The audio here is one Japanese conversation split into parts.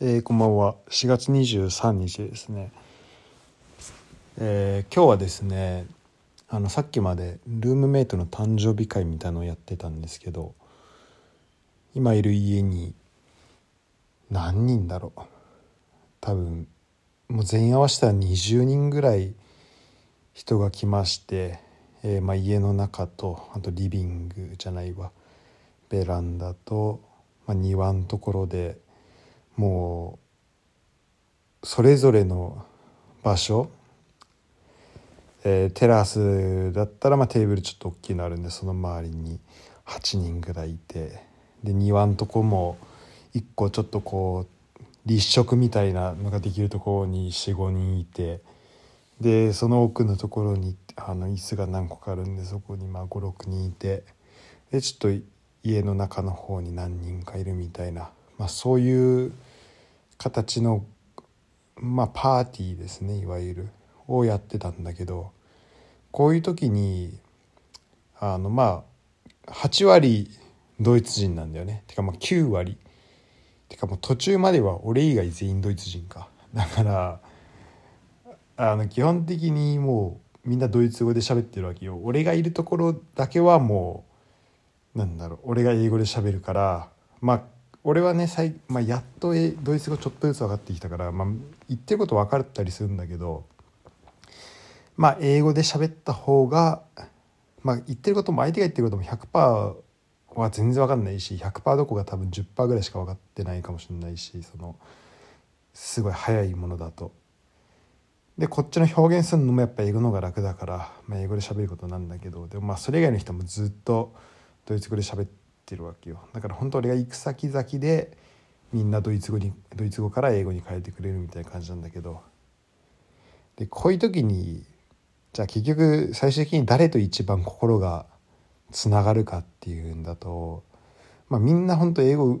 えー、こんばんは。4月23日ですね、えー、今日はですねあのさっきまでルームメイトの誕生日会みたいのをやってたんですけど今いる家に何人だろう。多分もう全員合わせたら20人ぐらい人が来まして、えー、まあ、家の中とあとリビングじゃないわ。ベランダと、まあ、庭のところでもうそれぞれの場所、えー、テラスだったらまあテーブルちょっと大きいのあるんでその周りに8人ぐらいいてで庭のとこも1個ちょっとこう立食みたいなのができるところに45人いてでその奥のところにあの椅子が何個かあるんでそこに56人いてでちょっと家の中の方に何人かいるみたいな、まあ、そういう形の、まあ、パーティーですねいわゆる。をやってたんだけどこういう時にあのまあ8割ドイツ人なんだよね。てかまあ9割。てかもう途中までは俺以外全員ドイツ人か。だからあの基本的にもうみんなドイツ語で喋ってるわけよ。俺がいるところだけはもうなんだろう俺が英語で喋るからまあ俺はね最、まあ、やっとドイツ語ちょっとずつ分かってきたから、まあ、言ってること分かったりするんだけどまあ英語で喋った方が、まあ、言ってることも相手が言ってることも100%は全然分かんないし100%どこが多分10%ぐらいしか分かってないかもしれないしそのすごい早いものだと。でこっちの表現するのもやっぱ英語の方が楽だから、まあ、英語で喋ることなんだけどでもまあそれ以外の人もずっとドイツ語で喋っててるわけよ。だから本当俺が行く先々でみんなドイツ語にドイツ語から英語に変えてくれるみたいな感じなんだけど。でこういう時にじゃあ結局最終的に誰と一番心がつながるかっていうんだと、まあ、みんな本当英語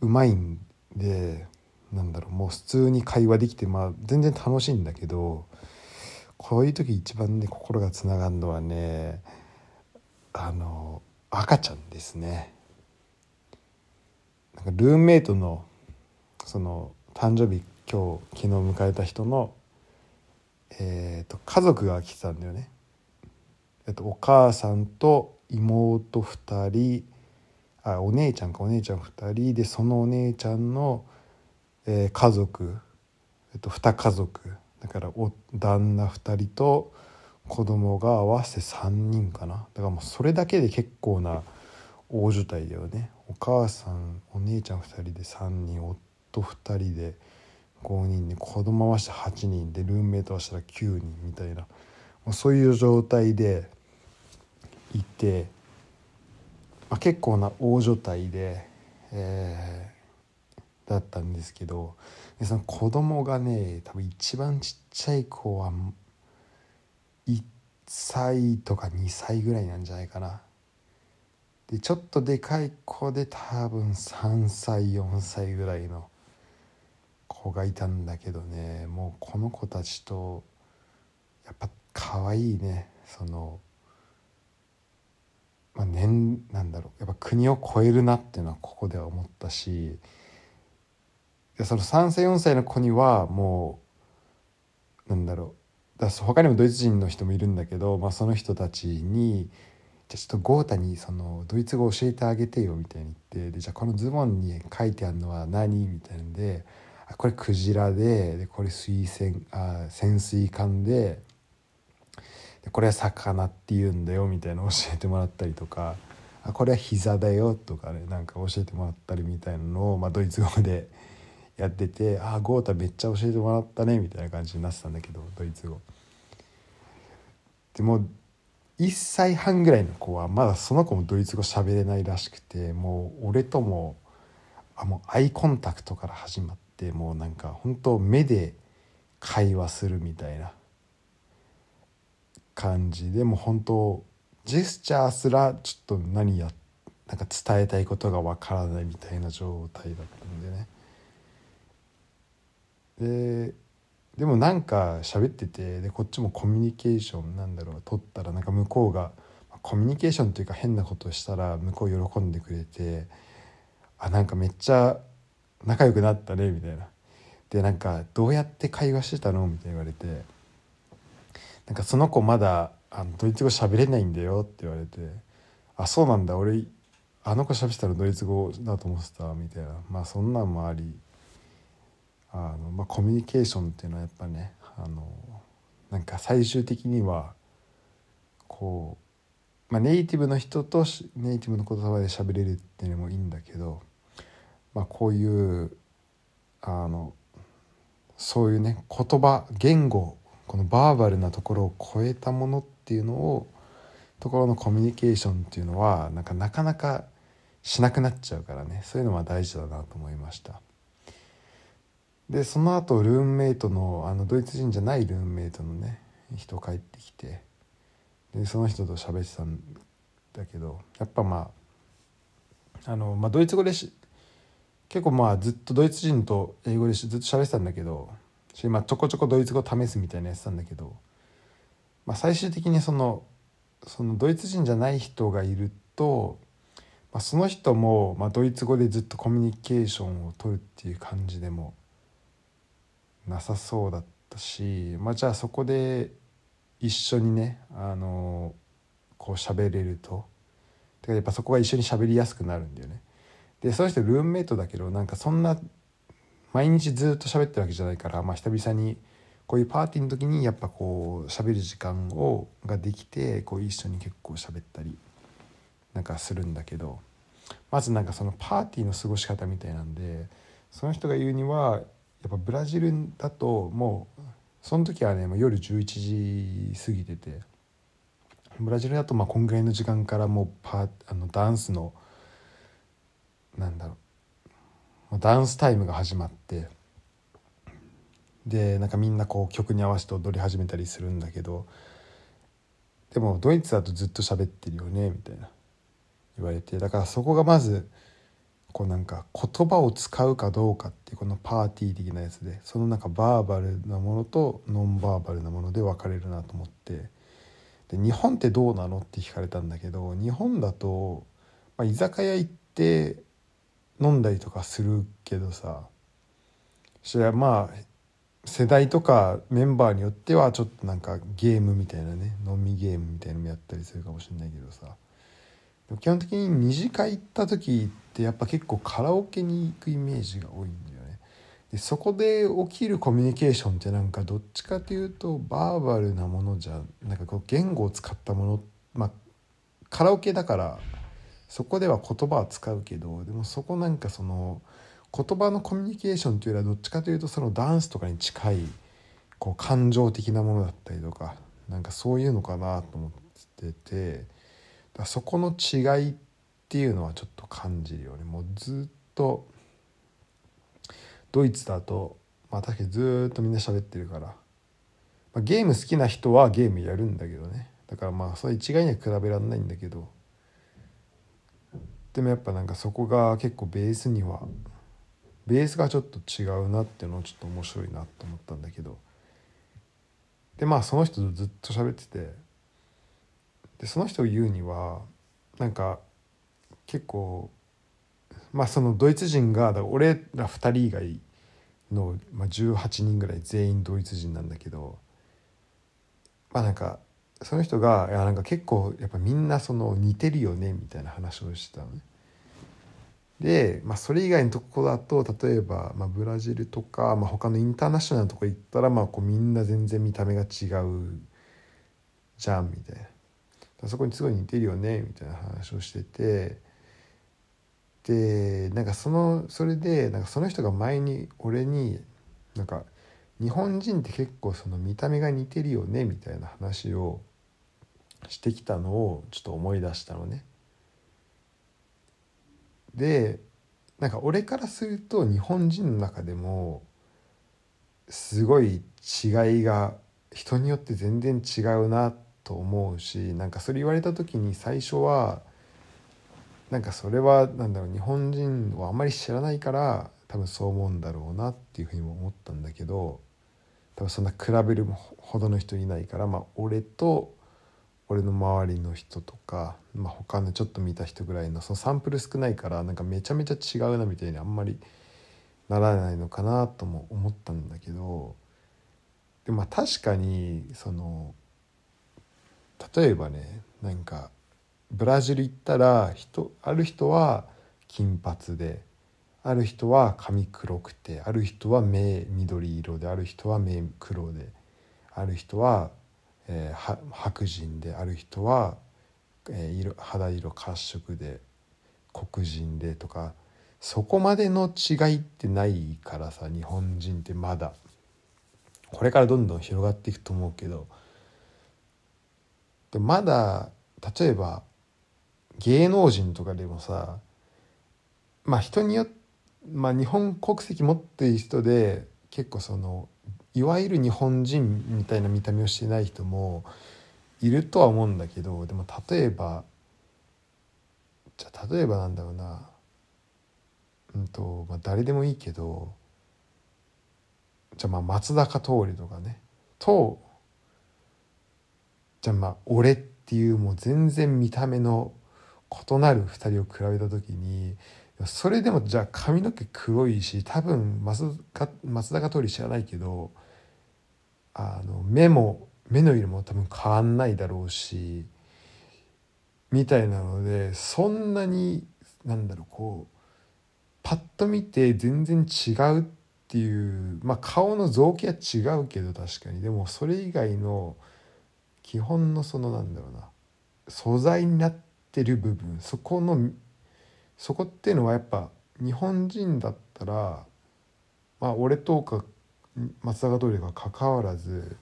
うまいんでなんだろうもう普通に会話できて、まあ、全然楽しいんだけどこういう時一番ね心がつながるのはねあの赤ちゃんですねなんかルームメイトのその誕生日今日昨日迎えた人の、えーと、家族が来てたんだよね。えっと、お母さんと妹2人あお姉ちゃんかお姉ちゃん2人でそのお姉ちゃんの、えー、家族、えっと、2家族だからお旦那2人と子供が合わせて3人かな。だからもうそれだけで結構な大所帯だよね。お母さんお姉ちゃん2人で3人夫2人で5人で子供合わせて8人でルームメイト合わせたら9人みたいな。もうそういう状態でいて、まあ、結構な大所帯で、えー、だったんですけどでその子供がね多分一番ちっちゃい子は歳とか2歳ぐらいなんじゃないかな。でちょっとでかい子で多分3歳4歳ぐらいの子がいたんだけどね。もうこの子たちとやっぱ可愛いね。その、まあ年なんだろう。やっぱ国を超えるなっていうのはここでは思ったし。その3歳4歳の子にはもうなんだろう。だ他にもドイツ人の人もいるんだけど、まあ、その人たちに「じゃあちょっと豪太にそのドイツ語教えてあげてよ」みたいに言ってでじゃあこのズボンに書いてあるのは何みたいなんで「あこれクジラででこれ水栓あ潜水艦ででこれは魚って言うんだよ」みたいな教えてもらったりとか「あこれは膝だよ」とかねなんか教えてもらったりみたいなのを、まあ、ドイツ語で やってて「ああ豪太めっちゃ教えてもらったね」みたいな感じになってたんだけどドイツ語。でも1歳半ぐらいの子はまだその子もドイツ語喋れないらしくてもう俺ともあもうアイコンタクトから始まってもうなんか本当目で会話するみたいな感じでも本当ジェスチャーすらちょっと何やなんか伝えたいことがわからないみたいな状態だったんでね。ででもなんか喋っててでこっちもコミュニケーションなんだろう取ったらなんか向こうがコミュニケーションというか変なことしたら向こう喜んでくれてあなんかめっちゃ仲良くなったねみたいな。でなんかどうやって会話してたの？みたいな言われて。なんかその子まだあのドイツ語喋れないんだよって言われて。あそうなんだ俺あの子喋ってたのドイツ語だと思ってたみたいな。まあそんなんもあり。あの、まあ、コミュニケーションっていうのはやっぱねあのなんか最終的にはこう、まあ、ネイティブの人とネイティブの言葉で喋れるっていうのもいいんだけど、まあ、こういうあのそういうね言葉言語このバーバルなところを超えたものっていうのをところのコミュニケーションっていうのはなんかなかなかしなくなっちゃうからねそういうのは大事だなと思いました。でその後ルームメイトのあのドイツ人じゃないルームメイトのね人帰ってきてでその人と喋ってたんだけどやっぱまああの、まあ、ドイツ語でし結構まあずっとドイツ人と英語でずっと喋ってたんだけどし、まあ、ちょこちょこドイツ語試すみたいなやつなんだけど、まあ、最終的にそのそのドイツ人じゃない人がいると、まあ、その人も、まあ、ドイツ語でずっとコミュニケーションを取るっていう感じでもなさそうだったし、まあ、じゃあそこで一緒にねあのこう喋れるとてかやっぱそこが一緒に喋りやすくなるんだよね。でその人ルームメイトだけどなんかそんな毎日ずっと喋ってるわけじゃないから、まあ、久々にこういうパーティーの時にやっぱこう喋る時間をができてこう一緒に結構喋ったりなんかするんだけどまずなんかそのパーティーの過ごし方みたいなんでその人が言うにはやっぱブラジルだともうその時はねもう夜11時過ぎててブラジルだとまあこんぐらいの時間からもうパあのダンスのなんだろうダンスタイムが始まってでなんかみんなこう曲に合わせて踊り始めたりするんだけどでもドイツだとずっと喋ってるよねみたいな言われてだからそこがまずこうなんか言葉を使うかどうかっていうこのパーティー的なやつでそのなんかバーバルなものとノンバーバルなもので分かれるなと思って。で日本ってどうなのって聞かれたんだけど日本だと、まあ、居酒屋行って飲んだりとかするけどさ。それはまあ世代とかメンバーによってはちょっとなんかゲームみたいなね飲みゲームみたいなのもやったりするかもしれないけどさ。基本的に二次会行った時ってやっぱ結構カラオケに行くイメージが多いんだよね。でそこで起きるコミュニケーションってなんかどっちかというとバーバルなものじゃなんかこう言語を使ったものまあカラオケだからそこでは言葉は使うけどでもそこなんかその言葉のコミュニケーションというよりはどっちかというとそのダンスとかに近いこう感情的なものだったりとかなんかそういうのかなと思っててだそこの違いっていうのはちょっと感じるよね。もうずっとドイツだとまあ確かにずっとみんな喋ってるから、まあ、ゲーム好きな人はゲームやるんだけどね。だからまあそれ一概には比べられないんだけど。でもやっぱなんかそこが結構ベースにはベースがちょっと違うなっていうのをちょっと面白いなと思ったんだけど。でまあその人とずっと喋っててでその人を言うにはなんか結構まあそのドイツ人が俺ら2人以外の、まあ、18人ぐらい全員ドイツ人なんだけどまあなんかその人がいやなんか結構やっぱみんなその似てるよねみたいな話をしてたのね。で、まあ、それ以外のとこだと例えば、まあ、ブラジルとか、まあ、他のインターナショナルのとこ行ったら、まあ、こうみんな全然見た目が違うじゃんみたいなそこにすごい似てるよねみたいな話をしててでなんかそのそれでなんかその人が前に俺になんか日本人って結構その見た目が似てるよねみたいな話をしてきたのをちょっと思い出したのね。でなんか俺からすると日本人の中でもすごい違いが人によって全然違うなってと思うしなんかそれ言われた時に最初はなんかそれはなんだろう日本人をあんまり知らないから多分そう思うんだろうなっていうふうにも思ったんだけど多分そんな比べるほどの人いないからまあ俺と俺の周りの人とか、まあ、他のちょっと見た人ぐらいのそのサンプル少ないからなんかめちゃめちゃ違うなみたいにあんまりならないのかなとも思ったんだけどでまあ確かにその例えばねなんかブラジル行ったら人ある人は金髪である人は髪黒くてある人は目緑色である人は目黒である人は、えー、白人である人は、えー、色肌色褐色で黒人でとかそこまでの違いってないからさ日本人ってまだ。これからどんどん広がっていくと思うけどでまだ例えば芸能人とかでもさまあ人によってまあ日本国籍持っている人で結構そのいわゆる日本人みたいな見た目をしてない人もいるとは思うんだけどでも例えばじゃ例えばなんだろうなうんと、まあ、誰でもいいけどじゃあまあ松坂桃李とかねとじゃあまあ俺っていうもう全然見た目の異なる2人を比べた時にそれでもじゃあ髪の毛黒いし多分松松坂桃李知らないけどあの目も目の色も多分変わんないだろうしみたいなのでそんなになんだろうこうパッと見て全然違うっていうまあ顔の造形は違うけど確かに。でもそれ以外の基本のそのなんだろうな素材になってる部分そこのそこっていうのはやっぱ日本人だったらまあ俺とか松坂桃李が関わらず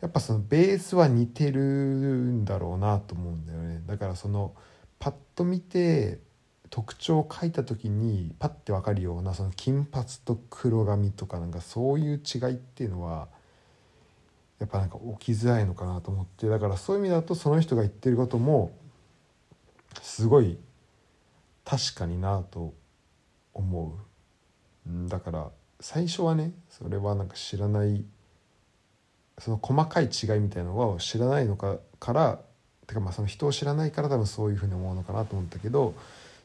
やっぱそのベースは似てるんだろうなと思うんだよね。だからそのパッと見て特徴を書いた時にパッて分かるようなその金髪と黒髪とかなんかそういう違いっていうのはやっぱなんか起きづらいのかなと思ってだからそういう意味だとその人が言ってることもすごい確かになと思う。だから最初はねそれはなんか知らないその細かい違いみたいなのを知らないのかからてかまあその人を知らないから多分そういうふうに思うのかなと思ったけど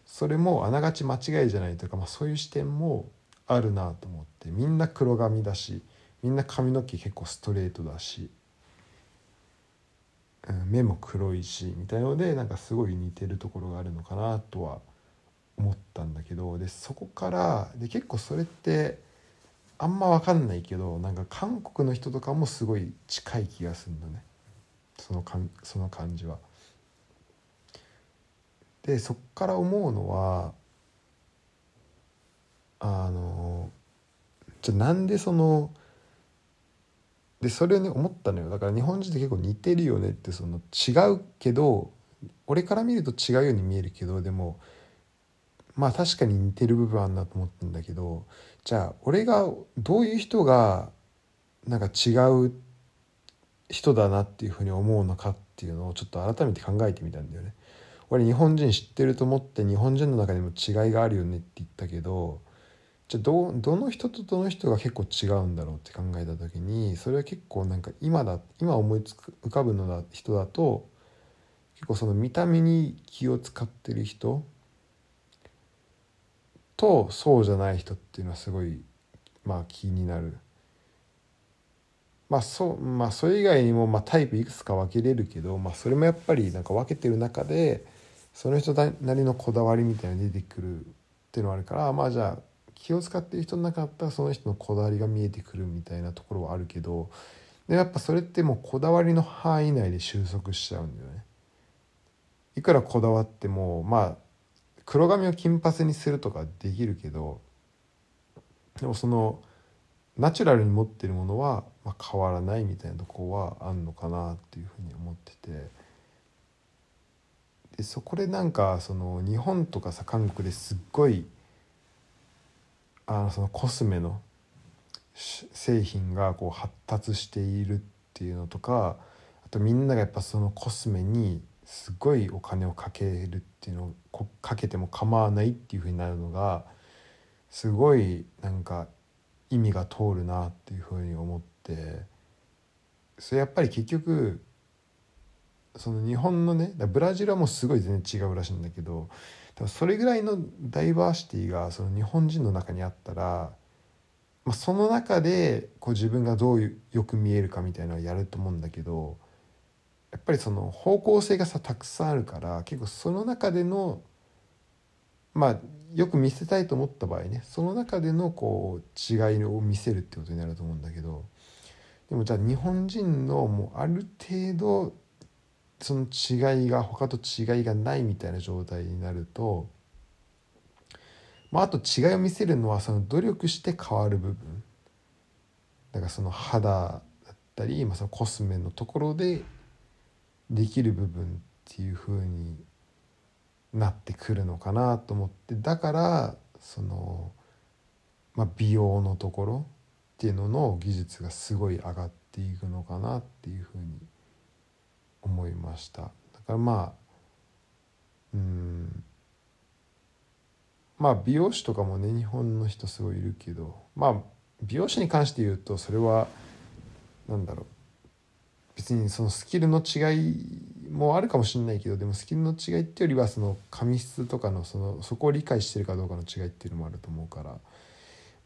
それもあながち間違いじゃないというか、まあ、そういう視点もあるなと思ってみんな黒髪だしみんな髪の毛結構ストレートだし、うん、目も黒いしみたいのでなんかすごい似てるところがあるのかなとは思ったんだけどでそこからで結構それってあんま分かんないけどなんか韓国の人とかもすごい近い気がするんだねそのかんその感じは。でそっから思うのはあのじゃあなんでそのでそれをね思ったのよだから日本人って結構似てるよねってその違うけど俺から見ると違うように見えるけどでもまあ確かに似てる部分あるなと思ったんだけどじゃあ俺がどういう人がなんか違う人だなっていうふうに思うのかっていうのをちょっと改めて考えてみたんだよね。俺日本人知ってると思って日本人の中でも違いがあるよねって言ったけどじゃどどの人とどの人が結構違うんだろうって考えた時にそれは結構なんか今だ今思いつく浮かぶのだ人だと結構その見た目に気を使ってる人とそうじゃない人っていうのはすごいまあ気になる。まあそまあそれ以外にもまあタイプいくつか分けれるけど、まあ、それもやっぱりなんか分けてる中でその人なりのこだわりみたいなのが出てくるっていうのはあるからまあじゃあ気を使ってる人の中だったらその人のこだわりが見えてくるみたいなところはあるけどでやっぱそれってもうこだわりの範囲内で収束しちゃうんだよね。いくらこだわってもまあ黒髪を金髪にするとかできるけどでもそのナチュラルに持ってるものは、まあ、変わらないみたいなとこはあんのかなっていうふうに思っててでそこでなんかその日本とかさ韓国ですっごいあのそのコスメの製品がこう発達しているっていうのとかあとみんながやっぱそのコスメにすごいお金をかけるっていうのをかけても構わないっていうふうになるのがすごいなんか意味が通るなっていうふうに思ってそれやっぱり結局その日本のねブラジルはもうすごい全然違うらしいんだけどそれぐらいのダイバーシティがその日本人の中にあったら、まあ、その中でこう自分がどうよく見えるかみたいなのをやると思うんだけどやっぱりその方向性がさたくさんあるから結構その中でのまあよく見せたいと思った場合ねその中でのこう違いを見せるってことになると思うんだけどでもじゃあ日本人のもうある程度その違いが他と違いがないみたいな状態になると、まあ、あと違いを見せるのはその努力して変わる部分。だからその肌だったり、まあ、そのコスメのところでできる部分っていう風になってくるのかなと思って。だからその、まあ、美容のところっていうのの技術がすごい上がっていくのかなっていうふうに思いました。だからまあうん。まあ美容師とかもね日本の人すごいいるけどまあ美容師に関して言うとそれは何だろう。別にそのスキルの違いもあるかもしれないけどでもスキルの違いっていうよりはその髪質とかのそのそこを理解してるかどうかの違いっていうのもあると思うから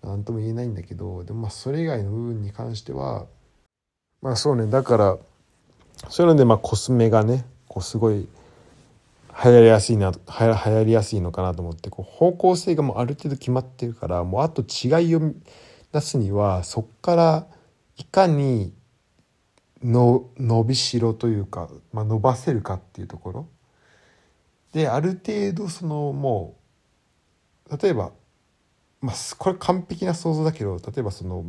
何とも言えないんだけどでもまあそれ以外の部分に関してはまあそうね。だからそういうのでまあコスメがねこうすごい流行りやすいな流行りやすいのかなと思ってこう方向性がもうある程度決まってるからもうあと違いを出すにはそっからいかにの伸びしろというか、まあ、伸ばせるかっていうところ。である程度そのもう例えば、まあ、これ完璧な想像だけど例えばその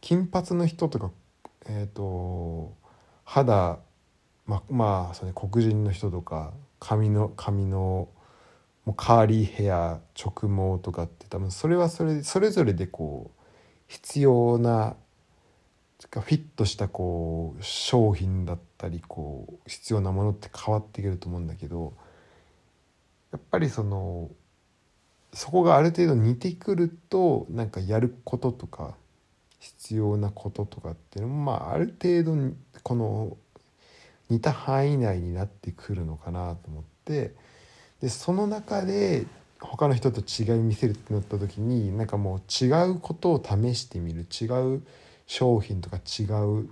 金髪の人とかえっ、ー、と肌ままあその黒人の人とか髪の髪のもうカーリーヘア直毛とかって多分それはそれそれぞれでこう必要なフィットしたこう商品だったりこう必要なものって変わってくると思うんだけどやっぱりそのそこがある程度似てくるとなんかやることとか必要なこととかっていうのもまあある程度この似た範囲内になってくるのかなと思ってでその中で他の人と違い見せるってなった時になんかもう違うことを試してみる。違う商品とか違う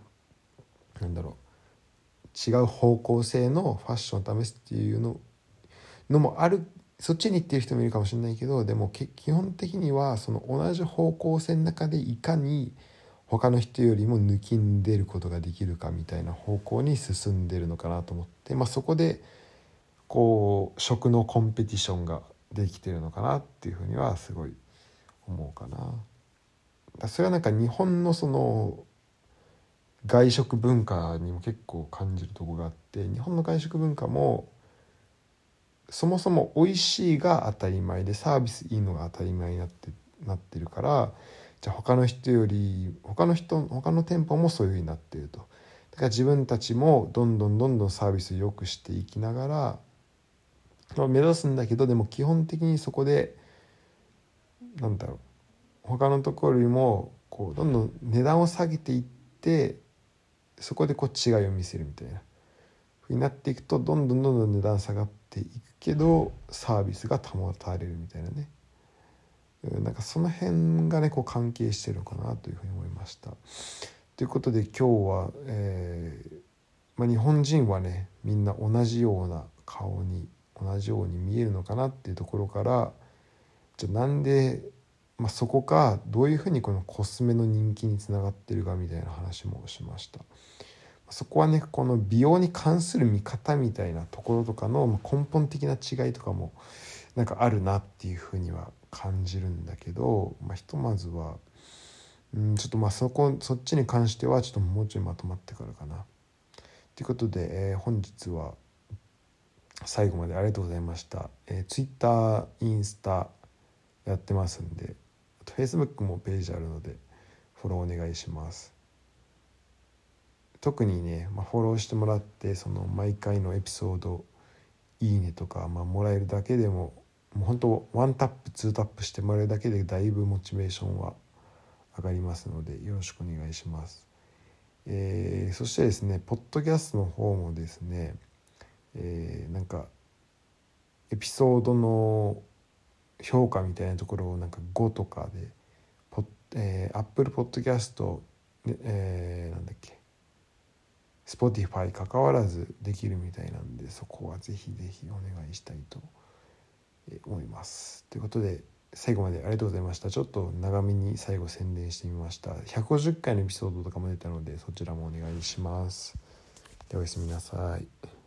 なんだろう違う方向性のファッションを試すっていうののもあるそっちに行ってる人もいるかもしれないけどでも基本的にはその同じ方向性の中でいかに他の人よりも抜きんでることができるかみたいな方向に進んでるのかなと思って、まあ、そこでこう食のコンペティションができてるのかなっていうふうにはすごい思うかな。それはなんか日本のその外食文化にも結構感じるとこがあって日本の外食文化もそもそも美味しいが当たり前でサービスいいのが当たり前になってなってるからじゃあ他の人より他の人他の店舗もそういうふうになっていると。だから自分たちもどんどんどんどんサービスを良くしていきながら、目指すんだけどでも基本的にそこでなんだろう他のところよりもこうどんどん値段を下げていってそこでこう違いを見せるみたいな。になっていくとどんどんどんどん値段下がっていくけどサービスが保たれるみたいなねなんかその辺がねこう関係してるのかなというふうに思いました。ということで今日は、えーまあ、日本人はねみんな同じような顔に同じように見えるのかなっていうところからじゃあなんでまあ、そこがどういうふうにこのコスメの人気につながってるかみたいな話もしました。そこはねこの美容に関する見方みたいなところとかの根本的な違いとかもなんかあるなっていうふうには感じるんだけど、まあ、ひとまずはうんちょっとまあそこそっちに関してはちょっともうちょいまとまってからかな。ということで、えー、本日は最後までありがとうございました。えー、Twitter、インスタやってますんで。あと Facebook もページあるのでフォローお願いします特にね、まあ、フォローしてもらってその毎回のエピソードいいねとか、まあ、もらえるだけでももう本当ワンタップツータップしてもらえるだけでだいぶモチベーションは上がりますのでよろしくお願いします。えー、そしてですねポッドキャストの方もですね、えー、なんかエピソードの評価みたいなところをなんか5とかでポッ、えー、Apple Podcast、えー、なんだっけ Spotify 関わらずできるみたいなんでそこはぜひぜひお願いしたいと思います。ということで最後までありがとうございました。ちょっと長めに最後宣伝してみました。150回のエピソードとかも出たのでそちらもお願いします。ではおやすみなさい。